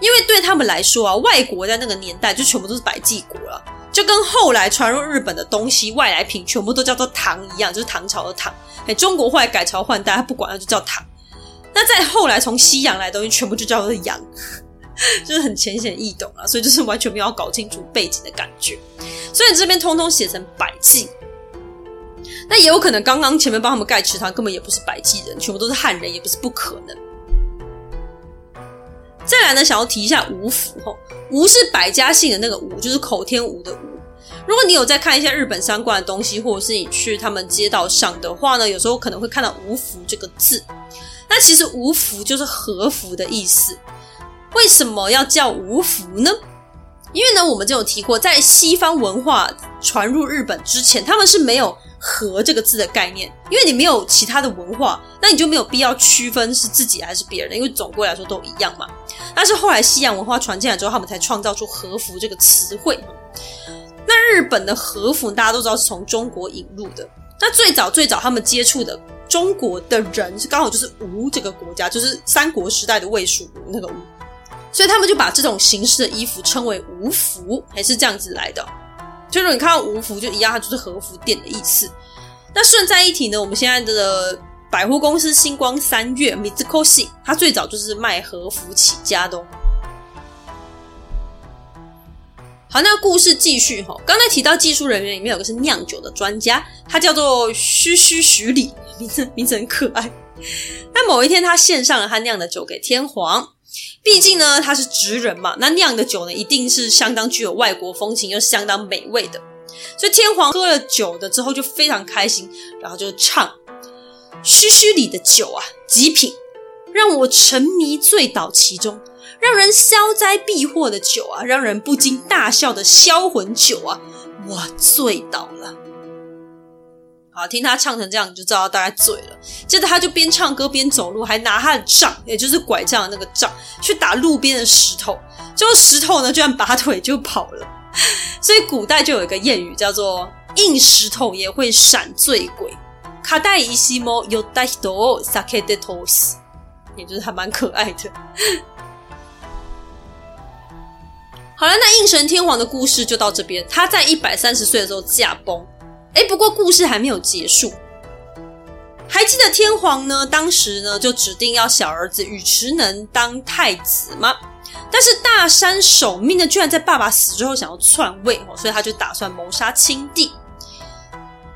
因为对他们来说啊，外国在那个年代就全部都是百济国了，就跟后来传入日本的东西外来品全部都叫做唐一样，就是唐朝的唐。哎，中国后来改朝换代，他不管，他就叫唐。那再后来从西洋来的东西，全部就叫做洋，就是很浅显易懂啊，所以就是完全没有搞清楚背景的感觉。所以这边通通写成百济，那也有可能刚刚前面帮他们盖池塘根本也不是百济人，全部都是汉人，也不是不可能。再来呢，想要提一下吴府吼，吴是百家姓的那个吴，就是口天吴的吴。如果你有在看一些日本相关的东西，或者是你去他们街道上的话呢，有时候可能会看到吴府这个字。那其实无服就是和服的意思，为什么要叫无服呢？因为呢，我们就有提过，在西方文化传入日本之前，他们是没有“和”这个字的概念，因为你没有其他的文化，那你就没有必要区分是自己还是别人，因为总归来说都一样嘛。但是后来西洋文化传进来之后，他们才创造出“和服”这个词汇。那日本的和服大家都知道是从中国引入的，那最早最早他们接触的。中国的人是刚好就是吴这个国家，就是三国时代的魏蜀吴那个吴，所以他们就把这种形式的衣服称为吴服，还是这样子来的。就是你看到吴服，就一样，它就是和服店的意思。那顺带一提呢，我们现在的百货公司星光三越 Mitsukoshi，它最早就是卖和服起家的哦。好，那故事继续哈。刚才提到技术人员里面有个是酿酒的专家，他叫做须须许里，名字名字很可爱。那某一天，他献上了他酿的酒给天皇，毕竟呢他是职人嘛，那酿的酒呢一定是相当具有外国风情又相当美味的。所以天皇喝了酒的之后就非常开心，然后就唱：须须里的酒啊，极品，让我沉迷醉倒其中。让人消灾避祸的酒啊，让人不禁大笑的销魂酒啊，我醉倒了。好，听他唱成这样，你就知道大概醉了。接着他就边唱歌边走路，还拿他的杖，也就是拐杖的那个杖，去打路边的石头。最后石头呢，居然拔腿就跑了。所以古代就有一个谚语，叫做“硬石头也会闪醉鬼”。卡带伊西莫有带多萨克德托斯，也就是还蛮可爱的。好了，那应神天皇的故事就到这边。他在一百三十岁的时候驾崩。诶，不过故事还没有结束。还记得天皇呢？当时呢就指定要小儿子宇池能当太子吗？但是大山守命呢，居然在爸爸死之后想要篡位，所以他就打算谋杀亲弟。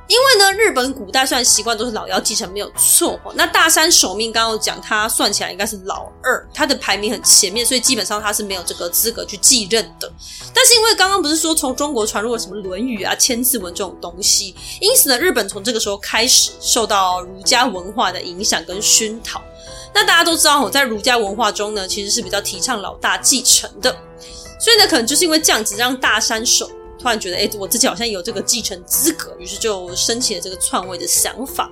因为呢，日本古代虽然习惯都是老幺继承没有错，那大山守命刚刚讲，他算起来应该是老二，他的排名很前面，所以基本上他是没有这个资格去继任的。但是因为刚刚不是说从中国传入了什么《论语》啊、《千字文》这种东西，因此呢，日本从这个时候开始受到儒家文化的影响跟熏陶。那大家都知道哦，在儒家文化中呢，其实是比较提倡老大继承的，所以呢，可能就是因为这样子，让大山守突然觉得，哎，我自己好像有这个继承资格，于是就升起了这个篡位的想法。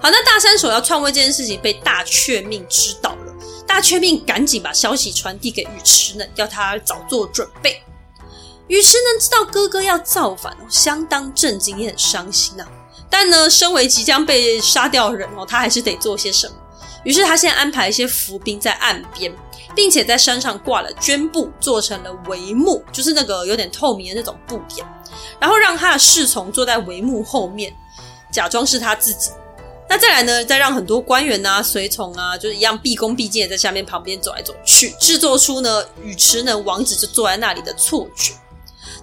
好，那大山守要篡位这件事情被大却命知道了，大却命赶紧把消息传递给尉迟能，要他早做准备。尉迟能知道哥哥要造反，相当震惊，也很伤心呐、啊。但呢，身为即将被杀掉的人哦，他还是得做些什么。于是他先安排一些伏兵在岸边，并且在山上挂了绢布，做成了帷幕，就是那个有点透明的那种布点。然后让他的侍从坐在帷幕后面，假装是他自己。那再来呢，再让很多官员啊、随从啊，就是一样毕恭毕敬的在下面旁边走来走去，制作出呢尉迟能王子就坐在那里的错觉。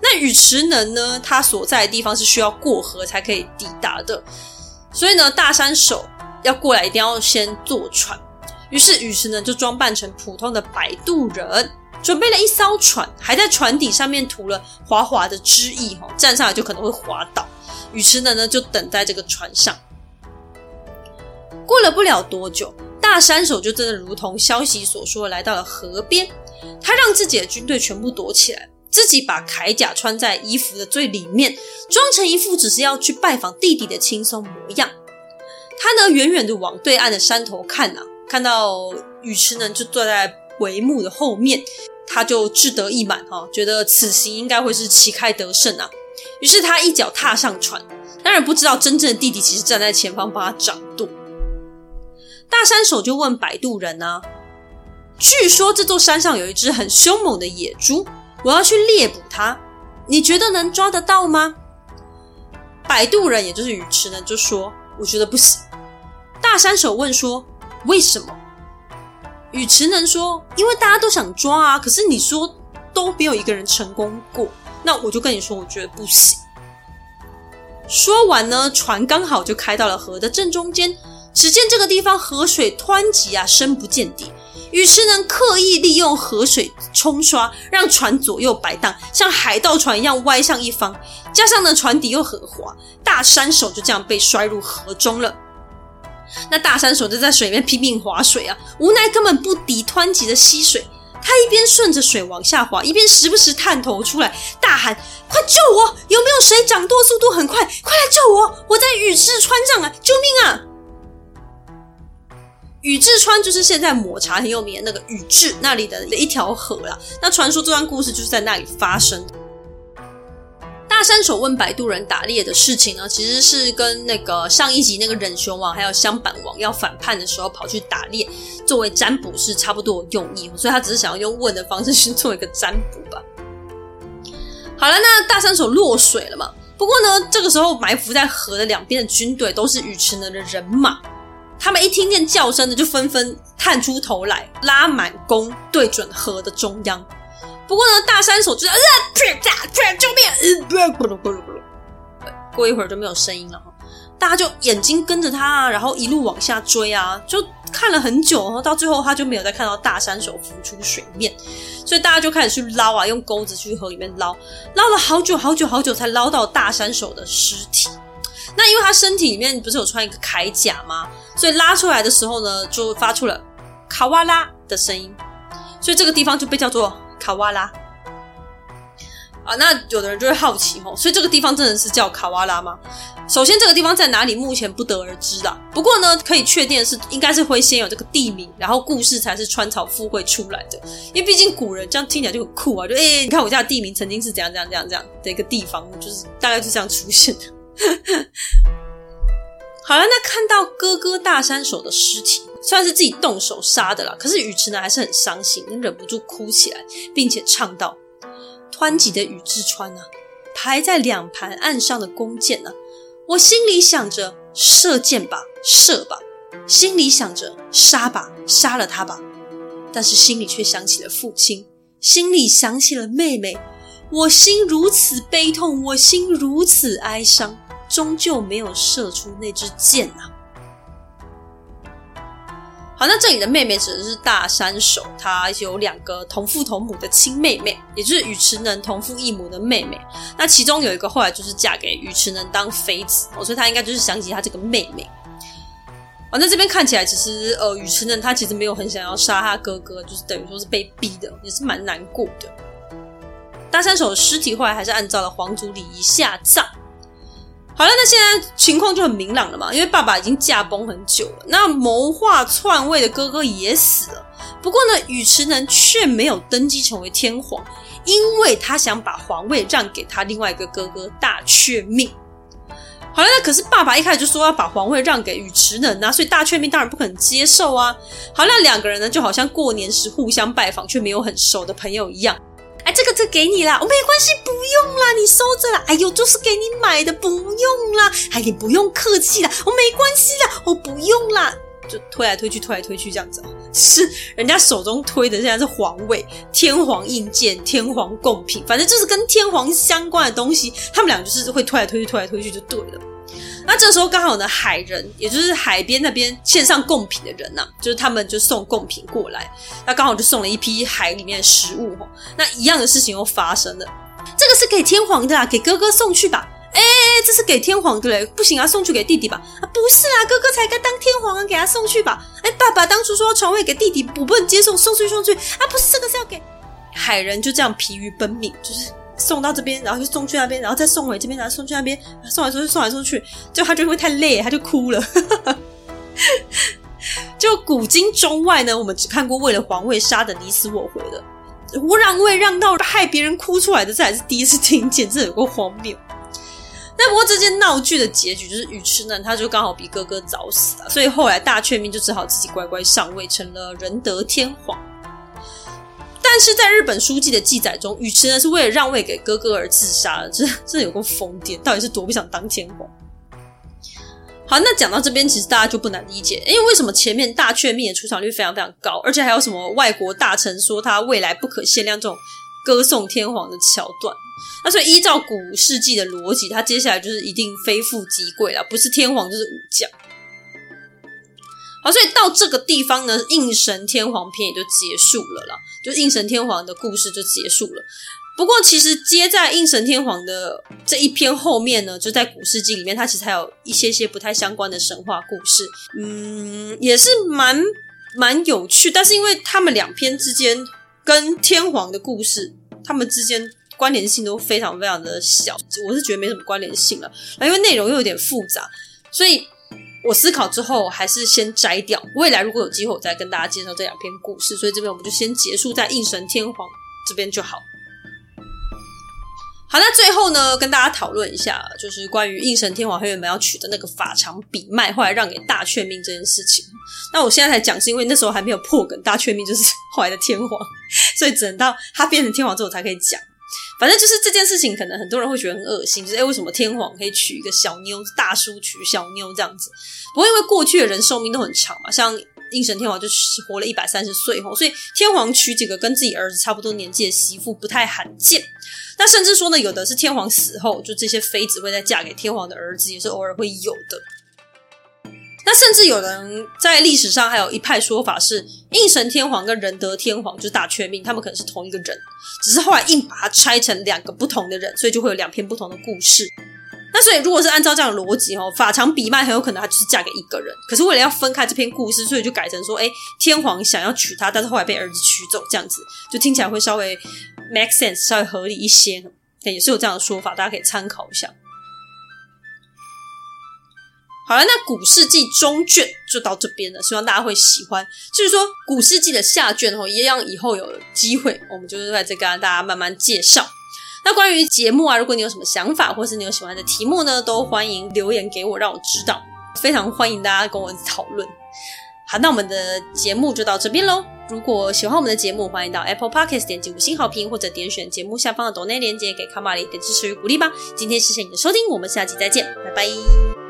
那尉迟能呢？他所在的地方是需要过河才可以抵达的，所以呢，大山守要过来一定要先坐船。于是尉迟呢就装扮成普通的摆渡人，准备了一艘船，还在船底上面涂了滑滑的汁液，站上来就可能会滑倒。尉迟呢呢就等在这个船上。过了不了多久，大山守就真的如同消息所说，来到了河边，他让自己的军队全部躲起来。自己把铠甲穿在衣服的最里面，装成一副只是要去拜访弟弟的轻松模样。他呢，远远的往对岸的山头看啊，看到尉迟能就坐在帷幕的后面，他就志得意满哈，觉得此行应该会是旗开得胜啊。于是他一脚踏上船，当然不知道真正的弟弟其实站在前方帮他掌舵。大山手就问摆渡人啊，据说这座山上有一只很凶猛的野猪。我要去猎捕它，你觉得能抓得到吗？摆渡人也就是尉迟能就说：“我觉得不行。”大山手问说：“为什么？”尉迟能说：“因为大家都想抓啊，可是你说都没有一个人成功过，那我就跟你说，我觉得不行。”说完呢，船刚好就开到了河的正中间，只见这个地方河水湍急啊，深不见底。尉迟能刻意利用河水冲刷，让船左右摆荡，像海盗船一样歪向一方。加上呢，船底又很滑，大山手就这样被摔入河中了。那大山手就在水面拼命划水啊，无奈根本不敌湍急的溪水。他一边顺着水往下滑，一边时不时探头出来，大喊：“快救我！有没有谁掌舵速度很快？快来救我！我在宇治川上啊！救命啊！”宇治川就是现在抹茶很有名的那个宇治那里的一条河啦。那传说这段故事就是在那里发生的。大山手问摆渡人打猎的事情呢，其实是跟那个上一集那个忍熊王还有香板王要反叛的时候跑去打猎，作为占卜是差不多用意，所以他只是想要用问的方式去做一个占卜吧。好了，那大山手落水了嘛？不过呢，这个时候埋伏在河的两边的军队都是尉迟能的人马。他们一听见叫声呢，就纷纷探出头来，拉满弓对准河的中央。不过呢，大山手就是啊，救命！过一会儿就没有声音了，大家就眼睛跟着他啊，然后一路往下追啊，就看了很久，然后到最后他就没有再看到大山手浮出水面，所以大家就开始去捞啊，用钩子去河里面捞，捞了好久好久好久才捞到大山手的尸体。那因为他身体里面不是有穿一个铠甲吗？所以拉出来的时候呢，就发出了卡哇拉的声音，所以这个地方就被叫做卡哇拉。啊，那有的人就会好奇吼，所以这个地方真的是叫卡哇拉吗？首先，这个地方在哪里，目前不得而知啦。不过呢，可以确定是，应该是会先有这个地名，然后故事才是穿草附会出来的。因为毕竟古人这样听起来就很酷啊，就诶、你看我家的地名曾经是怎样怎样怎样这样的一个地方，就是大概是这样出现的。好了，那看到哥哥大山手的尸体，虽然是自己动手杀的啦，可是宇迟呢还是很伤心，忍不住哭起来，并且唱道：“湍急的宇智川啊，排在两盘岸上的弓箭啊，我心里想着射箭吧，射吧；心里想着杀吧，杀了他吧。但是心里却想起了父亲，心里想起了妹妹。我心如此悲痛，我心如此哀伤，终究没有射出那支箭啊！好，那这里的妹妹指的是大山守，她有两个同父同母的亲妹妹，也就是尉迟能同父异母的妹妹。那其中有一个后来就是嫁给尉迟能当妃子，哦，所以她应该就是想起她这个妹妹。啊，那这边看起来其实呃，尉迟能他其实没有很想要杀他哥哥，就是等于说是被逼的，也是蛮难过的。大山守的尸体后来还是按照了皇族礼仪下葬。好了，那现在情况就很明朗了嘛，因为爸爸已经驾崩很久了，那谋划篡位的哥哥也死了。不过呢，宇迟能却没有登基成为天皇，因为他想把皇位让给他另外一个哥哥大雀命。好了，那可是爸爸一开始就说要把皇位让给宇迟能啊，所以大雀命当然不可能接受啊。好，那两个人呢，就好像过年时互相拜访却没有很熟的朋友一样。哎，这个这给你啦，我、没关系，不用啦，你收着啦。哎呦，就是给你买的，不用啦。哎，你不用客气啦，我、没关系啦，我、不用啦。就推来推去，推来推去这样子，是人家手中推的现在是皇位、天皇印鉴、天皇贡品，反正就是跟天皇相关的东西，他们俩就是会推来推去，推来推去就对了。那这时候刚好呢，海人也就是海边那边献上贡品的人呢、就是他们就送贡品过来，那刚好就送了一批海里面的食物。那一样的事情又发生了，这个是给天皇的啊，给哥哥送去吧。哎，这是给天皇的嘞，不行啊，送去给弟弟吧。啊，不是啊，哥哥才该当天皇啊，给他送去吧。哎，爸爸当初说要传位给弟弟，我不能接受，送去送去。啊，不是这个是要给海人，就这样疲于奔命，就是。送到这边，然后就送去那边，然后再送回这边，然后送去那边，送来送去，送来送去，就他就会太累，他就哭了。就古今中外呢，我们只看过为了皇位杀的你死我活的，我让位让到害别人哭出来的，这还是第一次听见，这有够荒谬。那不过这件闹剧的结局就是尉迟能他就刚好比哥哥早死了，所以后来大阙命就只好自己乖乖上位，成了仁德天皇。但是在日本书记的记载中，尉迟呢是为了让位给哥哥而自杀的，这这有够疯癫，到底是多不想当天皇？好，那讲到这边，其实大家就不难理解，因为为什么前面大阙命的出场率非常非常高，而且还有什么外国大臣说他未来不可限量这种歌颂天皇的桥段？那所以依照古世纪的逻辑，他接下来就是一定非富即贵了，不是天皇就是武将。好，所以到这个地方呢，应神天皇篇也就结束了了，就应神天皇的故事就结束了。不过，其实接在应神天皇的这一篇后面呢，就在古事记里面，它其实还有一些些不太相关的神话故事，嗯，也是蛮蛮有趣。但是，因为他们两篇之间跟天皇的故事，他们之间关联性都非常非常的小，我是觉得没什么关联性了。因为内容又有点复杂，所以。我思考之后，还是先摘掉。未来如果有机会，我再跟大家介绍这两篇故事。所以这边我们就先结束在应神天皇这边就好。好，那最后呢，跟大家讨论一下，就是关于应神天皇他原本要取的那个法常比卖，后来让给大阙命这件事情。那我现在才讲，是因为那时候还没有破梗，大阙命就是 后来的天皇，所以只能到他变成天皇之后才可以讲。反正就是这件事情，可能很多人会觉得很恶心，就是哎，为什么天皇可以娶一个小妞，大叔娶小妞这样子？不过因为过去的人寿命都很长嘛，像应神天皇就活了一百三十岁吼，所以天皇娶几个跟自己儿子差不多年纪的媳妇不太罕见。那甚至说呢，有的是天皇死后，就这些妃子会再嫁给天皇的儿子，也是偶尔会有的。那甚至有人在历史上还有一派说法是，应神天皇跟仁德天皇就是大阙命，他们可能是同一个人，只是后来硬把它拆成两个不同的人，所以就会有两篇不同的故事。那所以如果是按照这样的逻辑哦，法常比麦很有可能他就是嫁给一个人，可是为了要分开这篇故事，所以就改成说，哎，天皇想要娶她，但是后来被儿子娶走，这样子就听起来会稍微 make sense，稍微合理一些，也是有这样的说法，大家可以参考一下。好了，那古世纪中卷就到这边了，希望大家会喜欢。就是说，古世纪的下卷哦，一样以后有机会，我们就是在这跟大家慢慢介绍。那关于节目啊，如果你有什么想法，或是你有喜欢的题目呢，都欢迎留言给我，让我知道。非常欢迎大家跟我讨论。好，那我们的节目就到这边喽。如果喜欢我们的节目，欢迎到 Apple Podcast 点击五星好评，或者点选节目下方的抖内链接给卡玛丽点支持与鼓励吧。今天谢谢你的收听，我们下期再见，拜拜。